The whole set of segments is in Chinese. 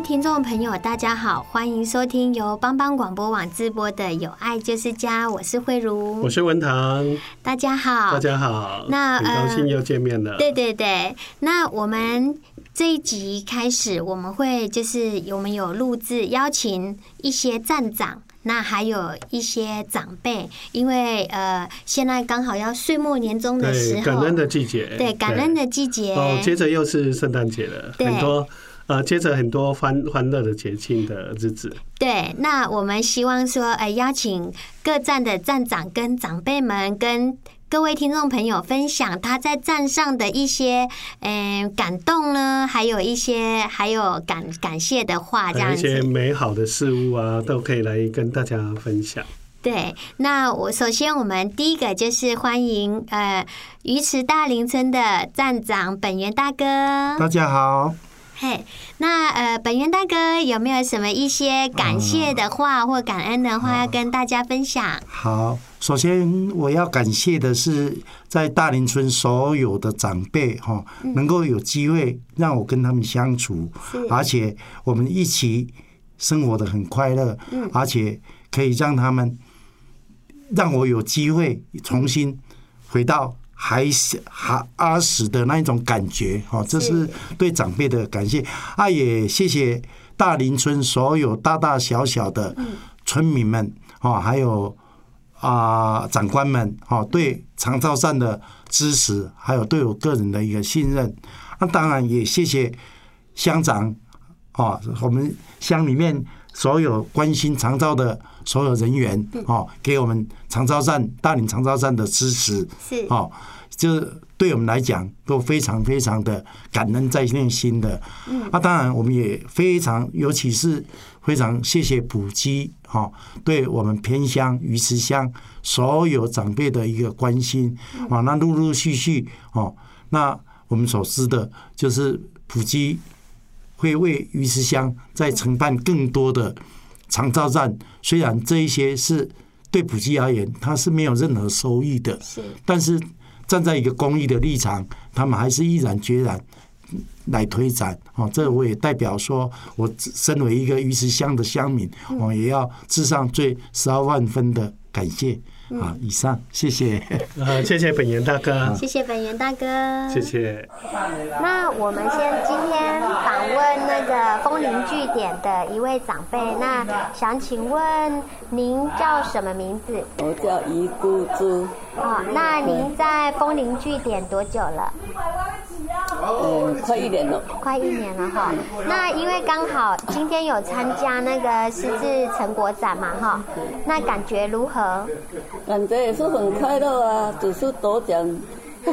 听众朋友，大家好，欢迎收听由帮帮广播网直播的《有爱就是家》，我是慧茹，我是文堂，大家好，大家好，那很高兴又见面了。对对对，那我们这一集开始，我们会就是我们有录制邀请一些站长，那还有一些长辈，因为呃，现在刚好要岁末年终的时候，感恩的季节，对，感恩的季节，哦，接着又是圣诞节了，很多。呃，接着很多欢欢乐的节庆的日子。对，那我们希望说，呃，邀请各站的站长跟长辈们，跟各位听众朋友分享他在站上的一些，嗯、呃，感动呢，还有一些，还有感感谢的话，这样子。一些美好的事物啊，都可以来跟大家分享。对，那我首先我们第一个就是欢迎，呃，鱼池大林村的站长本源大哥。大家好。嘿，那呃，本源大哥有没有什么一些感谢的话或感恩的话要跟大家分享？好，首先我要感谢的是在大林村所有的长辈哈，能够有机会让我跟他们相处，而且我们一起生活的很快乐，而且可以让他们让我有机会重新回到。还是还儿时的那一种感觉，哦，这是对长辈的感谢。啊，也谢谢大林村所有大大小小的村民们，哦，还有啊长官们，哦，对长照站的支持，还有对我个人的一个信任。那当然也谢谢乡长，啊，我们乡里面所有关心长照的所有人员，哦，给我们长照站大岭长照站的支持，是，哦。这对我们来讲都非常非常的感恩在内心的。嗯，啊，当然我们也非常，尤其是非常谢谢普基哈，对我们偏乡鱼池乡所有长辈的一个关心啊。那陆陆续续哦，那我们所知的就是普基会为鱼池乡在承办更多的长照站，虽然这一些是对普及而言，它是没有任何收益的，是，但是。站在一个公益的立场，他们还是毅然决然来推展。哦，这我也代表说，我身为一个鱼池乡的乡民，我也要致上最十二万分的感谢。啊，以上，谢谢。啊，谢谢本源大哥。谢谢本源大哥。谢谢。那我们先今天访问那个风铃据点的一位长辈，那想请问您叫什么名字？我叫一姑珠。哦，那您在风铃据点多久了？嗯，快一年了。快一年了哈。那因为刚好今天有参加那个狮子成果展嘛哈，那感觉如何？感觉也是很快乐啊，只是得奖，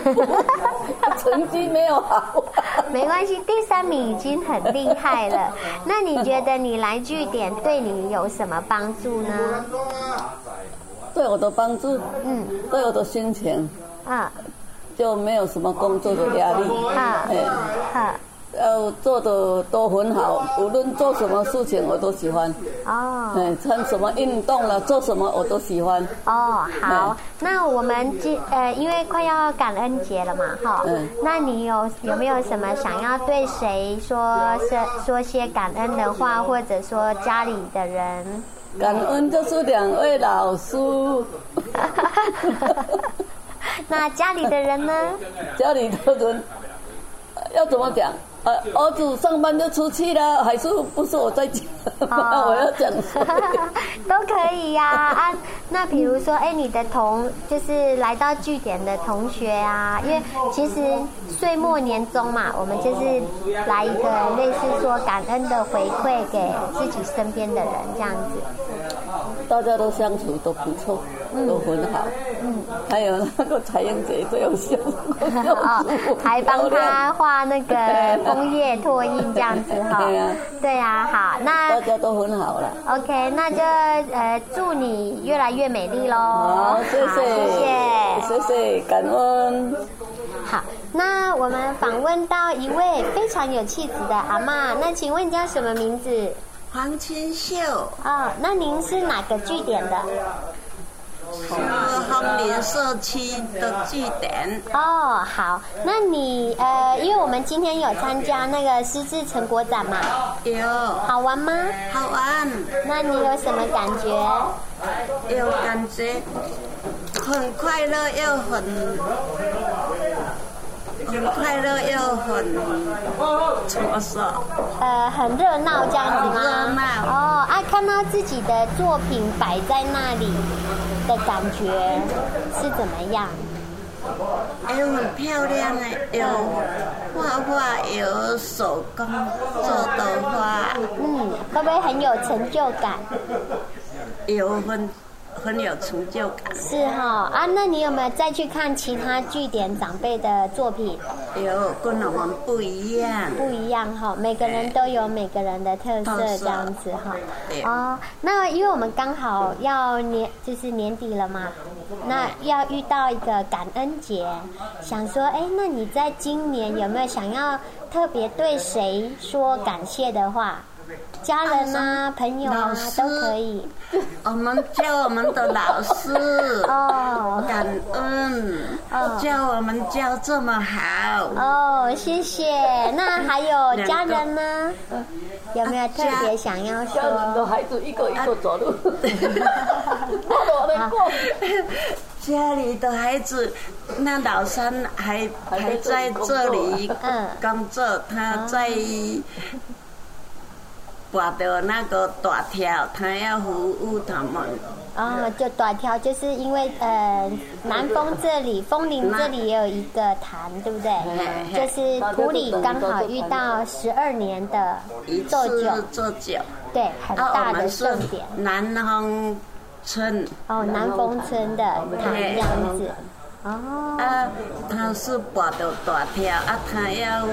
成绩没有好。没关系，第三名已经很厉害了。那你觉得你来据点对你有什么帮助呢？对我的帮助，嗯，对我的心情，啊。就没有什么工作的压力，哈，哈，要做的都很好，无论做什么事情我都喜欢。哦。哎，穿什么运动了，做什么我都喜欢。哦，好。那我们今呃，因为快要感恩节了嘛，哈。嗯。那你有有没有什么想要对谁说说说些感恩的话，或者说家里的人？感恩就是两位老师。那家里的人呢？家里的人要怎么讲？呃，儿子上班就出去了，还是不是我在讲？哦、我要讲都可以呀啊，啊。那比如说，哎，你的同就是来到据点的同学啊，因为其实岁末年终嘛，我们就是来一个类似说感恩的回馈给自己身边的人这样子。大家都相处都不错，都很好。嗯，还有那个彩英姐最有笑，哦，还帮他画那个 枫叶拓印这样子哈。对呀，对呀，好，那大家都很好了。OK，那就呃祝你越来越美丽喽。好，谢谢，谢谢，谢谢，感恩。好，那我们访问到一位非常有气质的阿妈，那请问叫什么名字？黄清秀哦，那您是哪个据点的？是康林社区的据点。哦，好，那你呃，因为我们今天有参加那个狮子成果展嘛，有，好玩吗？好玩。那你有什么感觉？有感觉，很快乐又很。很快乐又很怎么说？呃，很热闹这样子吗？热闹哦，啊，看到自己的作品摆在那里的感觉是怎么样？哎，很漂亮哎，有画画，有手工做的画。嗯，会不会很有成就感？有很。很有成就感。是哈、哦、啊，那你有没有再去看其他据点长辈的作品？有，跟我们不一样。不一样哈，每个人都有每个人的特色这样子哈。哦，那因为我们刚好要年，就是年底了嘛，那要遇到一个感恩节，想说，哎，那你在今年有没有想要特别对谁说感谢的话？家人啊，朋友啊，都可以。我们叫我们的老师 哦，感恩哦，教我们教这么好哦，谢谢。那还有家人呢？有没有特别想要说？家人的孩子一个一个走路，家 里的孩子，那老三还还在这里工作，他在。挂的那个大条，他要服务他们。哦，就大条，就是因为呃，南丰这里，枫林这里也有一个坛，对不对？就是土里刚好遇到十二年的做酒，做酒，对，很大的盛典。南丰村。哦，南丰村的坛这样子。哦。啊，他是挂的大条啊，他要。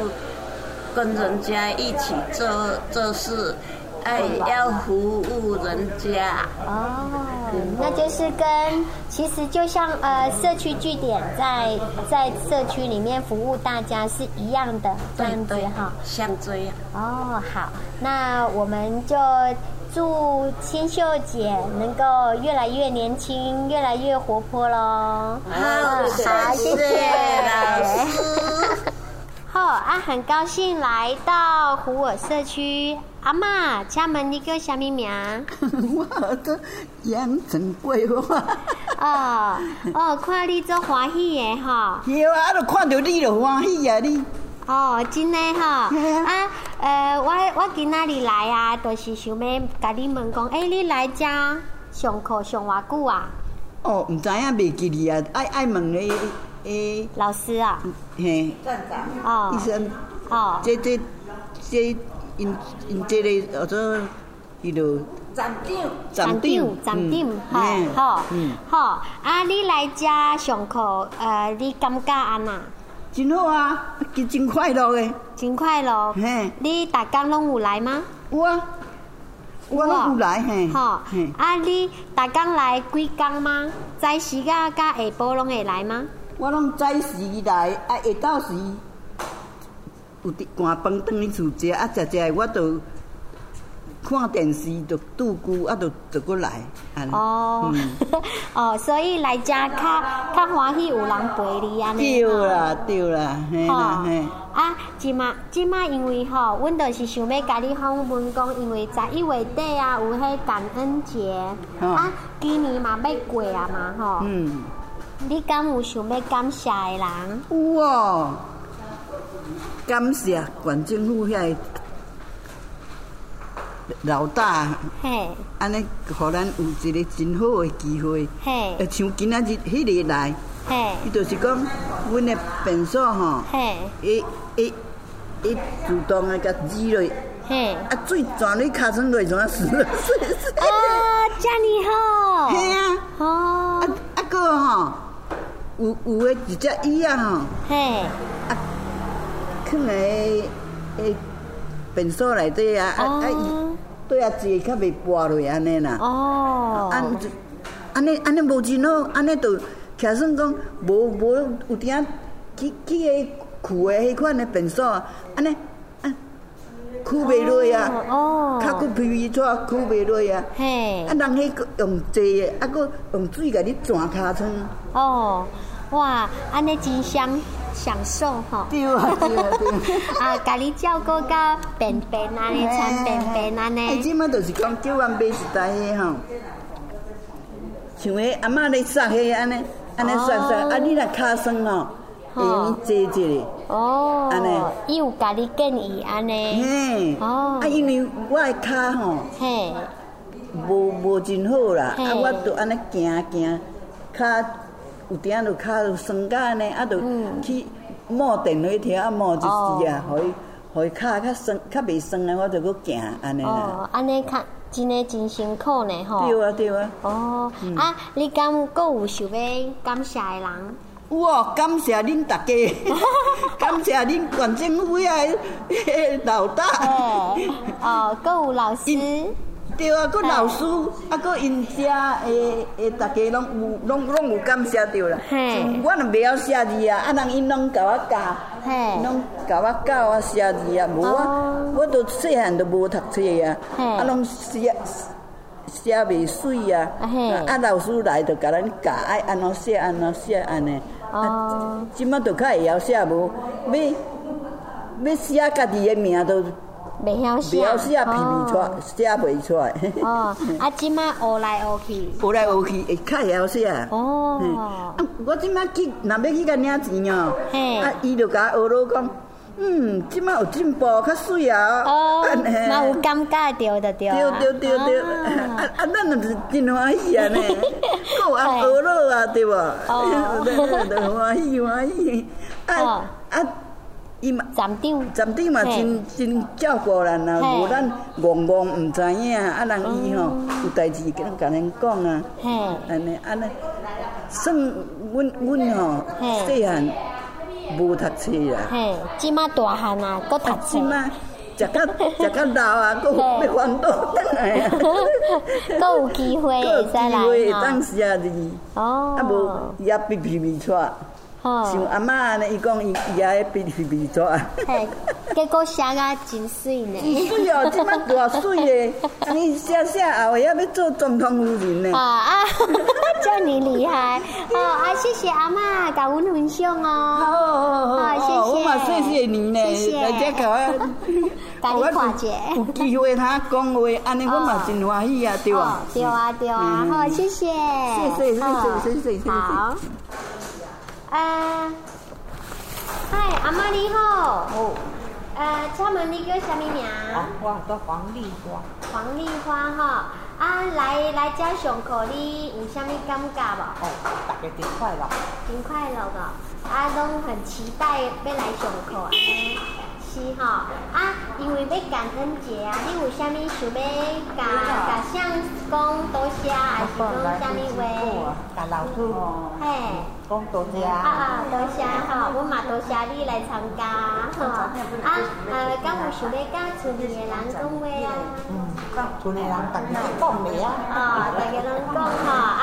跟人家一起做做事，哎，要服务人家。哦，那就是跟其实就像呃社区据点在在社区里面服务大家是一样的这样子哈。像这样。哦，好，那我们就祝清秀姐能够越来越年轻，越来越活泼喽。好，好，谢谢老师。哦啊，很高兴来到虎我社区。阿妈，请问你叫什么名？我叫杨成桂花。哦哦，看你做欢喜的哈。有啊，都看到你就欢喜啊你。哦，真的哈。啊，呃，我我今仔日来啊，都、就是想要甲你问讲，哎、欸，你来遮上课上偌久啊？哦，唔知影未记哩啊，爱爱问你。诶，老师啊，嘿，站长，哦，医生，哦，这这这因因这个叫做伊落站长，站长，站长，好，好，嗯，好，啊，你来遮上课，呃，你感觉安那？真好啊，真真快乐诶，真快乐，嘿，你逐工拢有来吗？有啊，我拢有来，嘿，好，啊，你逐工来几工吗？早时甲甲下晡拢会来吗？我拢早时来，啊，下昼时有滴赶饭转去厝食，啊食食我都看电视就拄久，啊就就过来。哦，哦，所以来遮较较欢喜有人陪你安尼。对啦，对啦，嘿啦嘿。啊，即马即马因为吼，阮着是想要甲你访问讲，因为十一月底啊有迄感恩节，啊，今年嘛要过啊嘛吼。嗯。你敢有想要感谢的人？有哦，感谢县政府遐个老大，嘿，安尼，互咱有一个真好的机会，嘿，像今仔日迄日来，嘿，伊就是讲，阮的便所吼，嘿，伊伊伊主动的甲煮落，嘿，啊水全你尻川落怎啊死了，啊，遮尔好，嘿啊，哦，啊啊个吼。有有诶一只椅啊吼，嘿，啊，囥诶诶便所内底啊，啊啊伊对啊坐较袂跋落安尼啦。哦，安安尼安尼无钱咯，安尼就假算讲无无有点去去诶旧诶迄款诶便所，安尼啊，抠袂落啊，哦，较佫皮皮抓抠袂落啊，嘿，啊人迄个用坐诶，啊佫用水甲你转尻川。哦。哇，安尼真享享受吼！对啊，对啊，对 啊！甲你照顾到便便安尼，穿便便安尼。即马就是讲叫阮买一台迄吼，像迄阿嬷咧撒迄安尼，安尼涮涮，啊你若尻酸吼，会用坐一下。哦，安尼，伊有甲你建议安尼。嘿，哦，啊因为我的脚吼，嘿，无无真好啦，啊我都安尼行行脚。有点就脚就酸甲安尼，啊，就去摸电火条啊，摸就是啊，互伊互伊脚较酸，较袂酸啊，我就去行安尼啦。哦，安尼较真诶真辛苦呢吼。对啊，对啊。哦，啊，你敢阁有想要感谢诶人？有哦，感谢恁大家，感谢恁县政府啊老大。哦，佫有老师。对啊，佮老师，啊，佮因遮诶诶，大家拢有，拢拢有感谢着啦。我若袂晓写字啊，啊，人因拢甲我教，拢甲我教我写字啊，无我，我都细汉都无读册啊，啊，拢写写袂水啊，啊，老师来就甲咱教，爱安怎写安怎写安尼。哦。即马都较会晓写无，要要写家己诶名都。袂晓写，袂晓写，皮皮出，写袂出来。哦，啊，即马学来学去，学来学去会较会晓写。哦，啊，我即马去，若要去甲领钱哦，啊，伊就甲我学咯讲，嗯，即马有进步，较水啊。哦，嘛有感觉着的对。对对对对，啊啊，咱就是真欢喜啊呢，够啊学咯啊，对无？哦，欢喜欢喜，啊啊。伊嘛，站长，站长嘛真真照顾人啊，无咱戆戆毋知影，啊。人伊吼有代志跟甲恁讲啊，安尼安尼，算阮阮吼细汉无读册啊，即马大汉啊，搁读册，食较 食较老啊，搁要翻倒转来啊，搁有机会会使来吼，啊无也皮皮皮出。像阿妈安尼，伊讲伊伊阿鼻鼻鼻做啊。结果写啊真水呢。真水哦，即摆偌水的，安尼写写后下要做总统夫人呢。啊啊，遮你厉害！哦啊，谢谢阿妈，甲阮分享哦。好，好，好，谢谢。我嘛谢谢你呢，来遮甲我，甲你。有机会他讲话，安尼我嘛真欢喜啊，对啊，对啊，对啊，好，谢谢。谢谢，谢谢，谢谢，谢谢。好。呃，嗨，阿妈你好。哦。呃，请问你叫什么名？我叫黄丽花。黄丽花哈，啊，来来遮上课，你有啥物感觉无？哦，大家真快乐。真快乐的，啊，拢很期待要来上课安尼。是哈，啊，因为要感恩节啊，你有啥物想要甲甲向讲多谢，还是讲啥物话？甲老师。嘿。讲多谢。啊啊，多谢哈，我嘛多谢你来参加哈。啊，呃，敢有想要甲村里的人讲话啊？嗯，甲村里人大家讲咩啊？啊，大家拢讲哈，啊，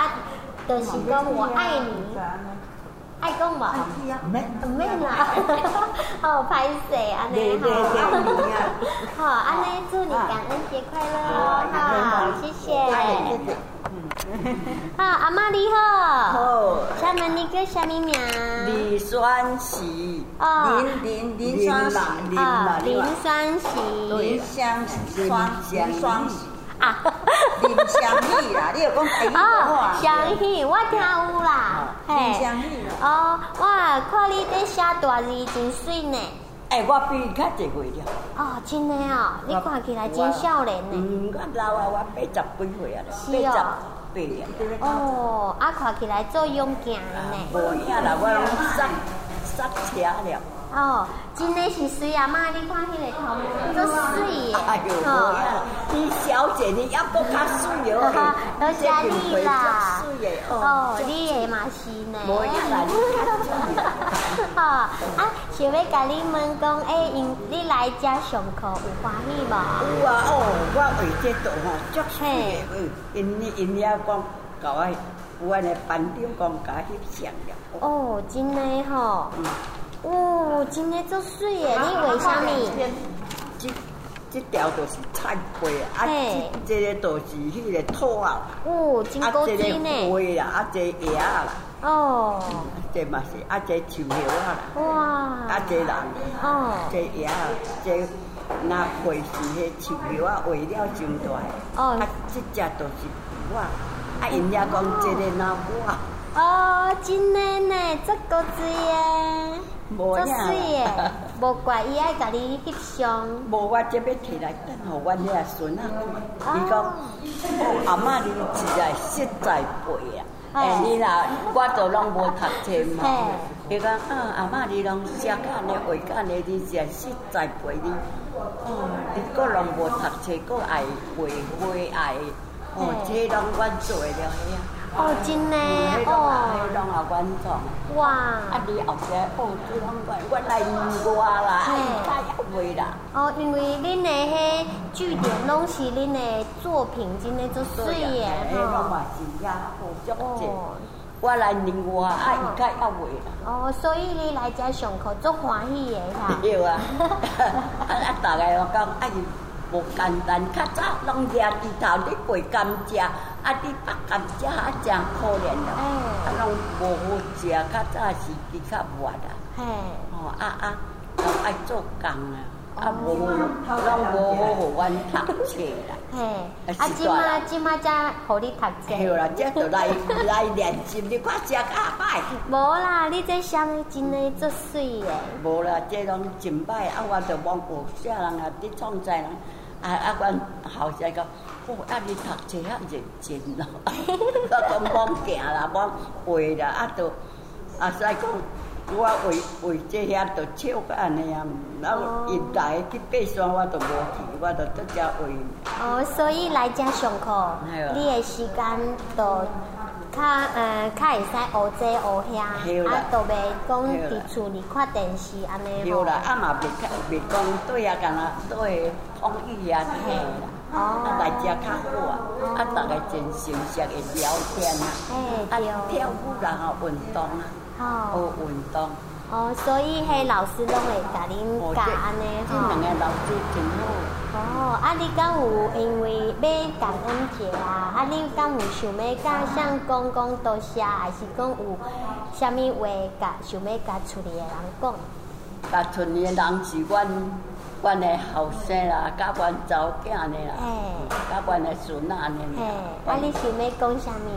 就是讲我爱你。爱讲无？唔免，唔免啦。哦，拍谢安尼好，好，安尼祝你感恩节快乐，好，谢谢。好，阿妈你好。好。请问你叫什么名？李双喜。哦。林林林双喜。啊，林双喜。林双喜。双双喜。啊。林双喜啦，你有讲台语话？双喜，我听有啦。哦，哇，看你在写大字真水呢。哎，我比你较侪岁了。哦，真的哦，你看起来真少年呢。嗯，我老啊，我八十几岁啊。是哦。哦，啊，看起来做勇健呢。无影啦，我拢塞塞车了。哦，真的是水啊妈，你看迄个头毛，都水耶。哎呦，无影，你小姐你要搁较水哦。多谢你啦。哦，你也嘛是呢。无影啦，你较水。好，啊，想要甲你问讲，哎，因你来遮上课有欢喜无？有啊，哦，我为这度吼，足水的，因因因遐讲，甲我阮的班长讲，甲翕相了。哦，真的吼。哦，真诶足水诶！你为虾米？这这条就是菜花啊，这这个就是迄个土啊。哦，真高级呢。啊，这个花啦，啊，这叶啊啦。哦。这嘛是啊，这树叶啊啦。哇。啊，这人。哦。这叶啊，这那花是迄树叶啊，为了真大。哦。啊，这只都是我，啊，因遐讲这个那我。哦，真的呢，足高级耶。足水的，无怪伊爱甲你翕相。无，我这要摕来等候阮遐孙仔看。伊讲，阿嬷你实在实在背啊！哎，你若我都拢无读册嘛。伊讲，啊，阿嬷你拢写干呢，会干呢？你实在实在背你。哦，你个拢无读册，个爱背会爱。哦，这拢阮做了遐。哦，真的哦。哇！啊，你后生哦，来啦，啦。哦，因为恁的迄据点拢是恁的作品，真的足水耶，好足济。我来年我啊，伊较要会啦。哦，所以你来遮上课足欢喜的，哈。对啊。啊 啊，大概我讲，啊伊。无简单，较早拢掠低头咧背甘蔗，啊，你拔甘蔗啊，真可怜了。啊，拢无好食，较早是比较活啊。嘿，哦，啊啊，拢爱做工啊，啊无，拢无好互阮读册啦。嘿，啊，即马即马才互你读册。对啦，这就来来练习，你看食较歹。无啦，你这双的真的足水诶。无啦，这拢真歹，啊，我着望有啥人啊，伫创在人。啊啊！阮后生讲，哦，啊你读册遐认真咯，我讲罔行啦，罔会啦，啊都啊所以讲，我为为这遐都笑个安尼啊，然后现在去爬山我都无去，我都在遮为。哦，所以来遮上课，你的时间都较呃较会使学这学遐，啊都袂讲伫厝里看电视安尼吼。对啦，啊嘛袂袂讲对啊，干那对。讲语啊，嘿啦，啊来遮较好啊，啊大家真熟悉的聊天啊，啊跳舞然后，运动啊，哦运动。哦，所以迄老师拢会甲恁教安尼吼。这两个老师真好。哦，啊你敢有因为要感恩节啊，啊你敢有想要甲像讲讲多谢，还是讲有啥物话甲想要甲厝里的人讲？甲厝里的人是阮。阮的后生啦，甲阮查某囝呢啦，甲阮的孙仔呢。嘿，啊，你想要讲啥物？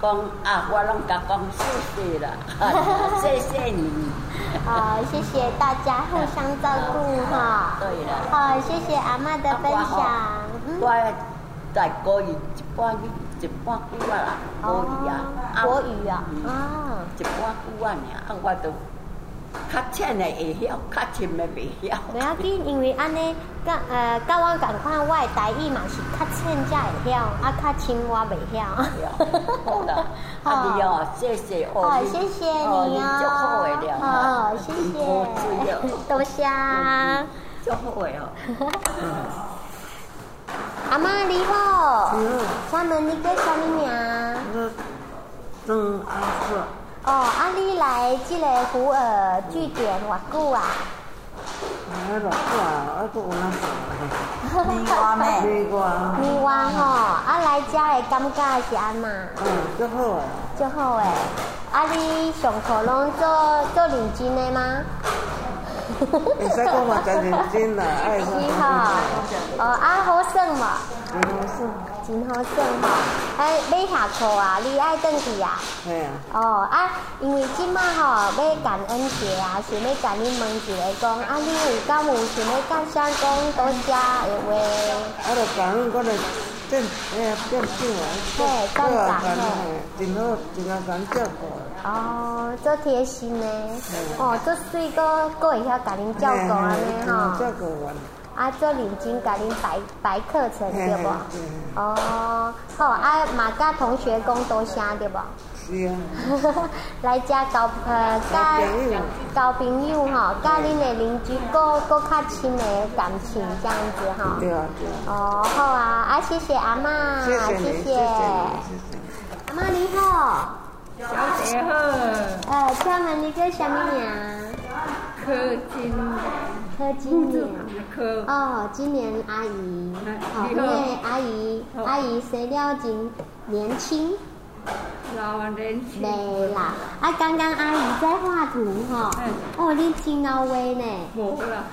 讲啊，我拢甲讲谢谢啦，谢谢你。好，谢谢大家互相照顾哈。对啦。好，谢谢阿妈的分享。我在国语一半语一半句啊啦，国语啊。国语啊。啊。一半句啊尔，啊我都。较浅的会晓，较深的袂晓。袂要紧，因为安尼，甲呃，甲我共款，我的台语嘛是较浅才会晓，啊，较深我袂晓。好啦，啊你哦，谢谢哦。好，谢谢你哦。好，谢谢。多谢。足好诶哦。阿妈你好。嗯。请问你叫啥物名？嗯。嗯，阿叔。哦，啊，你来这个福尔据点偌久啊？啊，偌久啊，佫有哪做？咪瓜咩？咪瓜。咪瓜吼，啊来遮的感觉是安那？嗯，足好诶。足好诶。啊，你上课拢做做认真诶吗？会使讲嘛，真认真啦，爱。是哈。哦，啊好耍嘛。真好耍。真好耍吼。哎，要下课啊，你爱转去啊？系啊。哦啊，因为即马吼要感恩节啊，想要甲你问一个讲，啊，你有敢有想要甲啥讲多谢的话？啊，着感恩我着变哎呀变少啊。对，赞赏嘿。真好，真啊感照顾。哦，做贴心呢。哦，做水果，佫会晓甲恁照顾安尼吼。照顾我。啊，做认真甲恁排排课程对无？哦，好啊，嘛甲同学讲多声对无？是啊。来遮交呃甲交朋友吼，甲恁的邻居搁搁较亲的感情这样子吼。对啊对啊。哦，好啊，啊谢谢阿妈，谢谢。谢谢。阿妈你好。小姐好。呃，请问你叫什么名？柯金莲。柯金莲。哦，今年阿姨。好，因为阿姨阿姨生了真年轻。老年轻。对啦，啊，刚刚阿姨在画图哈。嗯。哦，你真到位呢。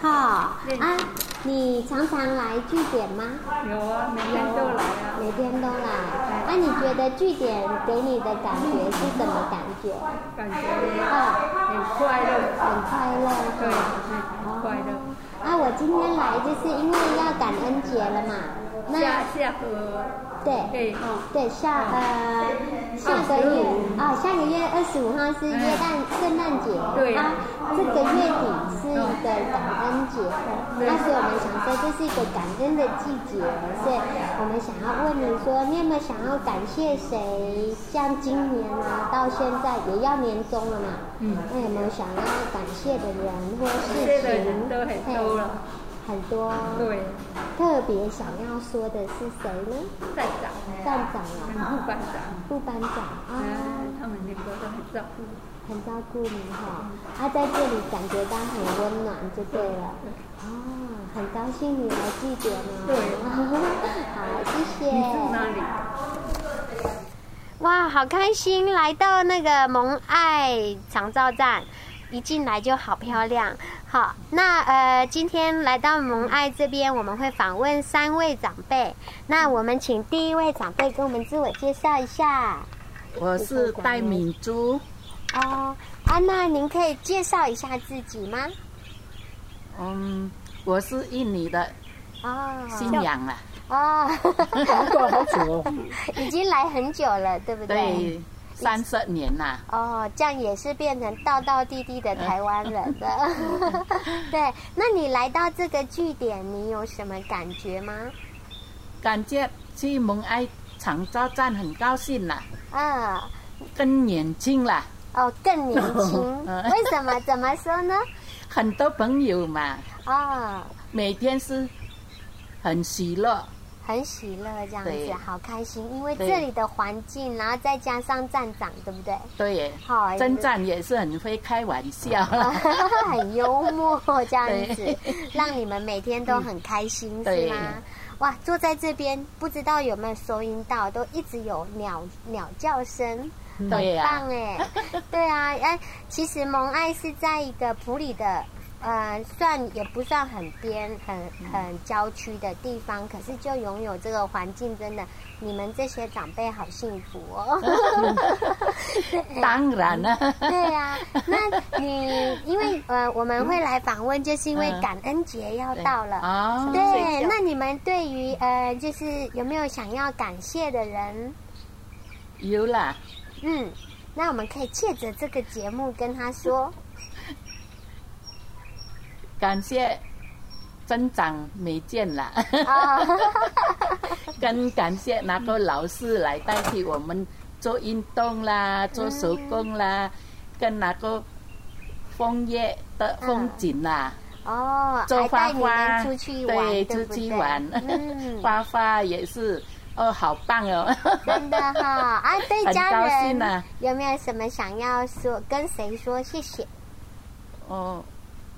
好啊，你常常来据点吗？有啊，每天都来啊。每天都来。啊，你觉得据点给你的感觉是什么感觉？感觉啊，很快乐，很快乐。对，很快乐。啊，我今天来就是因为要感恩节了嘛。下下个。对，对，下呃下个月啊，下个月二十五号是耶诞圣诞节，啊，这个月底是一个感恩节，那所以我们想说这是一个感恩的季节，所以我们想要问你说，你有没有想要感谢谁？像今年啊，到现在也要年终了嘛，嗯，那有没有想要感谢的人或事情？都很多了。很多，对，特别想要说的是谁呢？站长，站长啊，副班长，副班长啊，他们两个都很照顾，很照顾你哈。啊，在这里感觉到很温暖就对了。哦，很高兴你来据点哦。对，好，谢谢。你住哪里？哇，好开心来到那个蒙爱长照站。一进来就好漂亮，好，那呃，今天来到蒙爱这边，我们会访问三位长辈。那我们请第一位长辈跟我们自我介绍一下。我是戴敏珠。哦，安娜您可以介绍一下自己吗？嗯，我是印尼的。哦。新娘啊。哦。好久哦。已经来很久了，对不对？对。三十年啦！哦，这样也是变成道道地地的台湾人了。对，那你来到这个据点，你有什么感觉吗？感觉去蒙爱长照站很高兴啦。啊，更年轻啦。哦，更年轻？为什么？怎么说呢？很多朋友嘛。啊、哦。每天是很喜乐。很喜乐这样子，好开心，因为这里的环境，然后再加上站长，对不对？对，好，站长也是很会开玩笑，很幽默这样子，让你们每天都很开心，是吗？哇，坐在这边，不知道有没有收音到，都一直有鸟鸟叫声，很棒哎，对啊，哎，其实蒙爱是在一个普里的。呃，算也不算很边、很很郊区的地方，可是就拥有这个环境，真的，你们这些长辈好幸福哦。当然了。对呀、啊，那你因为呃，我们会来访问，就是因为感恩节要到了啊。对，对，那你们对于呃，就是有没有想要感谢的人？有啦。嗯，那我们可以借着这个节目跟他说。感谢增长没见了，更感谢那个老师来代替我们做运动啦，做手工啦，跟那个枫叶的风景啦，哦，做花花，出去玩，对，出去玩，花花也是，哦，好棒哦，真的哈，啊，对家人有没有什么想要说，跟谁说谢谢？哦。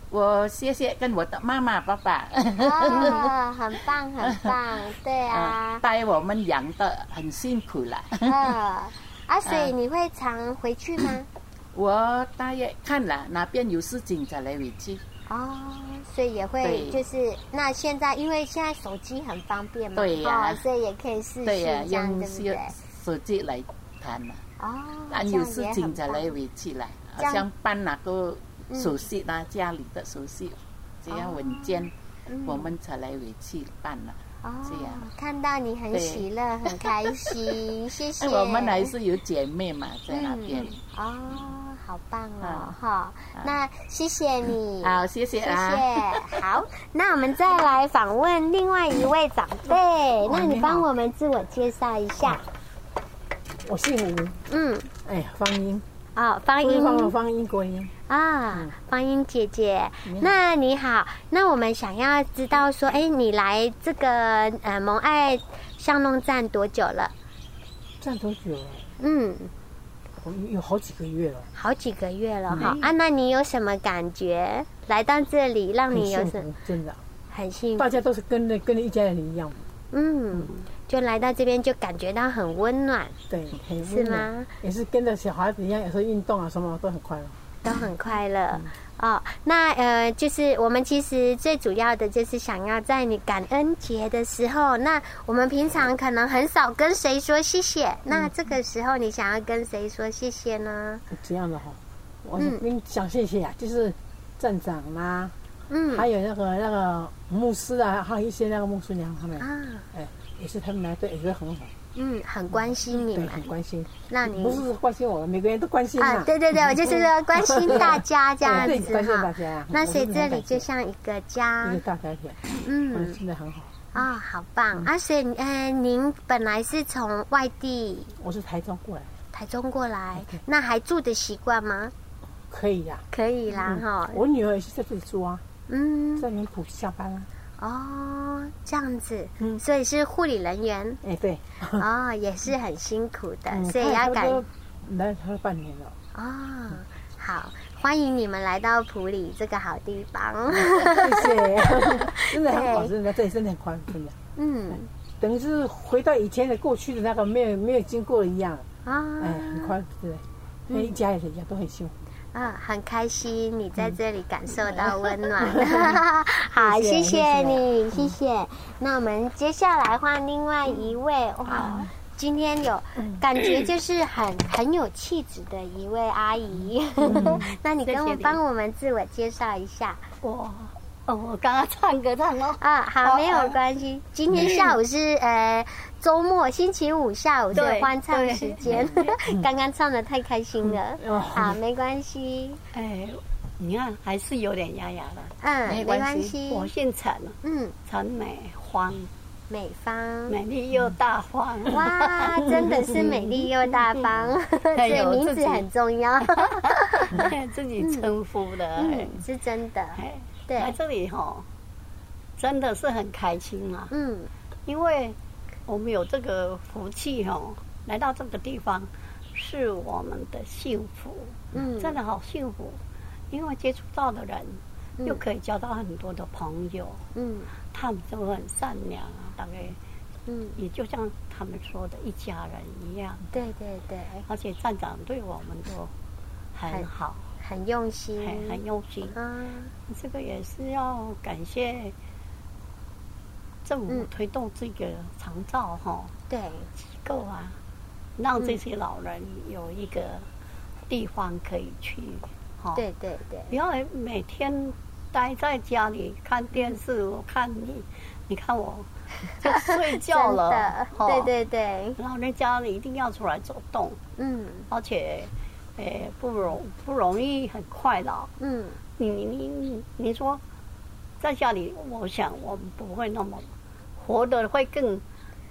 我谢谢跟我的妈妈、爸爸。哦，很棒，很棒，对啊。带我们养的很辛苦了。啊，啊，所以你会常回去吗？我大约看了哪边有事情再来回去。哦，所以也会就是那现在因为现在手机很方便嘛，对呀，所以也可以视讯这样，对不对？手机来谈嘛。哦，但有事情再来回去了，好像办那个。手续啊，家里的手续，这样文件，我们才来回去办了。哦，这样看到你很喜乐，很开心，谢谢。我们还是有姐妹嘛，在那边。哦，好棒哦，哈，那谢谢你。好，谢谢啊。谢谢。好，那我们再来访问另外一位长辈，那你帮我们自我介绍一下。我姓吴。嗯。哎，方英。啊，方英。方方英国英。啊，方英姐姐，那你好，那我们想要知道说，哎，你来这个呃蒙爱巷弄站多久了？站多久了？嗯，有好几个月了。好几个月了哈啊，那你有什么感觉？来到这里，让你有什么？真的，很幸福。大家都是跟着跟着一家人一样。嗯，就来到这边就感觉到很温暖。对，很温暖。是吗？也是跟着小孩子一样，有时候运动啊什么都很快乐。都很快乐、嗯、哦。那呃，就是我们其实最主要的就是想要在你感恩节的时候，那我们平常可能很少跟谁说谢谢。嗯、那这个时候你想要跟谁说谢谢呢？这样的哈，我跟你讲谢谢啊，嗯、就是站长啦，嗯，还有那个那个牧师啊，还有一些那个牧师娘他们啊，哎，也是他们来对，也是很好。嗯，很关心你们，很关心。那你不是关心我们，每个人都关心啊。对对对，我就是说关心大家这样子 哈。关心大家。那所以这里就像一个家，一个大家庭。嗯，真的很好。啊，好棒！啊，所以呃，您本来是从外地，我是台中过来，台中过来，那还住的习惯吗？可以呀，可以啦哈。我女儿也是在这里住啊，嗯，在民埔下班啊。哦，这样子，嗯，所以是护理人员，哎，对，哦，也是很辛苦的，所以要感来他半年了，哦，好，欢迎你们来到普里这个好地方，谢谢，真的很好，真的，这里真的很宽松，嗯，等于是回到以前的过去的那个没有没有经过一样，啊，哎，很宽，对，每一家人一样都很幸福。啊，很开心你在这里感受到温暖。好，谢谢你，谢谢。那我们接下来换另外一位哇，今天有感觉就是很很有气质的一位阿姨。那你跟我帮我们自我介绍一下。我哦，我刚刚唱歌唱哦。啊，好，没有关系。今天下午是呃。周末星期五下午的欢唱时间，刚刚唱的太开心了。好，没关系。哎，你看还是有点哑哑的。嗯，没关系。我姓陈，嗯，陈美芳，美芳，美丽又大方。哇，真的是美丽又大方，所以名字很重要。自己称呼的，嗯，是真的。对，来这里哈，真的是很开心啊。嗯，因为。我们有这个福气哦，来到这个地方是我们的幸福，嗯，真的好幸福，因为接触到的人，又可以交到很多的朋友，嗯，他们都很善良啊，大概，嗯，也就像他们说的一家人一样，对对对，而且站长对我们都很好，很，用心，很很用心，嗯，这个也是要感谢。政府推动这个长照哈，对。机构啊，让这些老人有一个地方可以去，哈，对对对，不要每天待在家里看电视，我看你，你看我就睡觉了，对对对，然后人家一定要出来走动，嗯，而且诶不容不容易很快乐，嗯，你你你你说在家里，我想我们不会那么。活得会更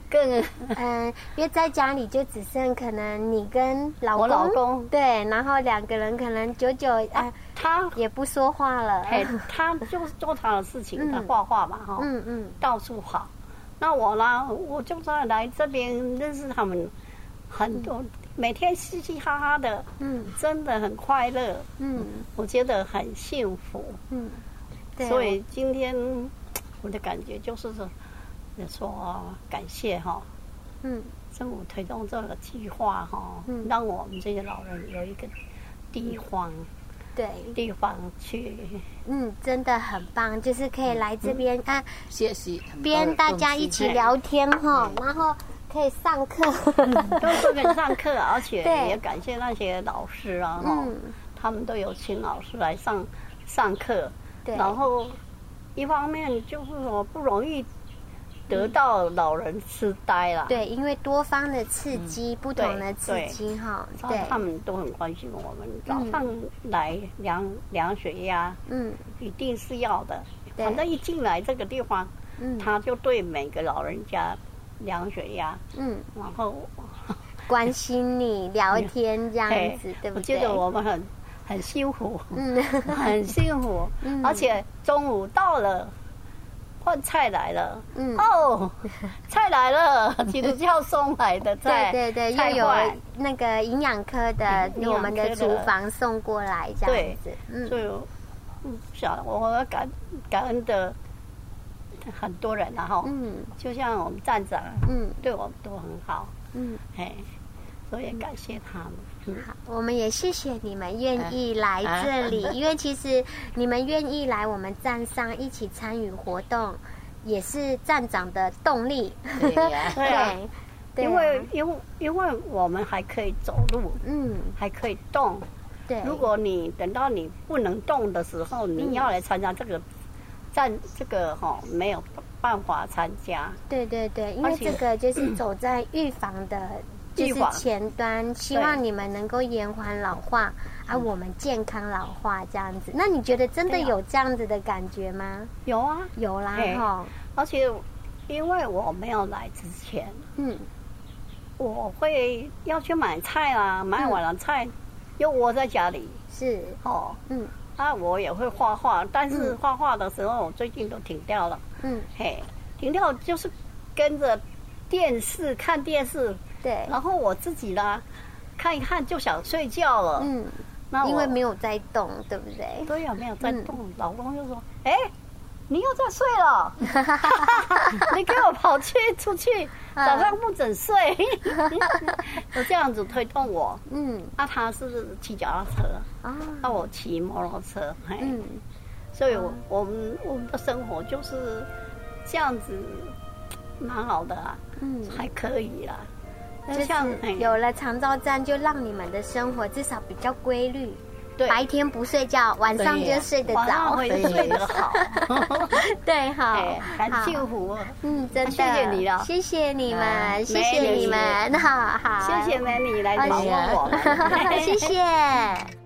更嗯，因为在家里就只剩可能你跟老公，我老公对，然后两个人可能久久啊，他也不说话了，哎 他就是做他的事情，他画画嘛哈，嗯嗯，到处跑。那我呢，我就算来这边认识他们很多，每天嘻嘻哈哈的，嗯，真的很快乐，嗯，我觉得很幸福，嗯。所以今天我的感觉就是说，说感谢哈，嗯，政府推动这个计划哈，嗯。让我们这些老人有一个地方。对，地方去，嗯，真的很棒，就是可以来这边啊，谢谢，边大家一起聊天哈，然后可以上课，都是可以上课，而且也感谢那些老师啊，哈，他们都有请老师来上上课，然后一方面就是说不容易。得到老人痴呆了，对，因为多方的刺激，嗯、不同的刺激哈，对，他们都很关心我们。早上来量量血压，嗯，一定是要的。反正一进来这个地方，嗯，他就对每个老人家量血压，嗯，然后 关心你聊天这样子，对不对？我觉得我们很很幸福，嗯，很幸福，嗯，而且中午到了。换菜来了，嗯。哦，菜来了，其实叫送来的菜，对对对，又有那个营养科的，我们的厨房送过来这样子，嗯，所以，嗯，晓得我感感恩的很多人然后，嗯，就像我们站长，嗯，对我们都很好，嗯，嘿，所以感谢他们。好，我们也谢谢你们愿意来这里，因为其实你们愿意来我们站上一起参与活动，也是站长的动力。对 对，因为因为因为我们还可以走路，嗯，还可以动。对，如果你等到你不能动的时候，你要来参加这个站，这个哈没有办法参加。对对对，因为这个就是走在预防的。就是前端，希望你们能够延缓老化，而、啊、我们健康老化这样子。那你觉得真的有这样子的感觉吗？有啊，有啦哈。而且因为我没有来之前，嗯，我会要去买菜啊，买完了菜又窝在家里。是哦，嗯，啊，我也会画画，但是画画的时候，我最近都停掉了。嗯，嘿，停掉就是跟着电视看电视。对，然后我自己呢，看一看就想睡觉了。嗯，那因为没有在动，对不对？对呀，没有在动。老公就说：“哎，你又在睡了，你给我跑去出去，早上不准睡。”就这样子推动我。嗯，那他是骑脚踏车，那我骑摩托车。嗯，所以我我们我们的生活就是这样子，蛮好的啊。嗯，还可以啦。就是有了长照站，就让你们的生活至少比较规律。对，白天不睡觉，晚上就睡得早，会睡得好。对，好，很幸福。嗯，真的，谢谢你了，谢谢你们，谢谢你们，好好，谢谢美女来帮我们，谢谢。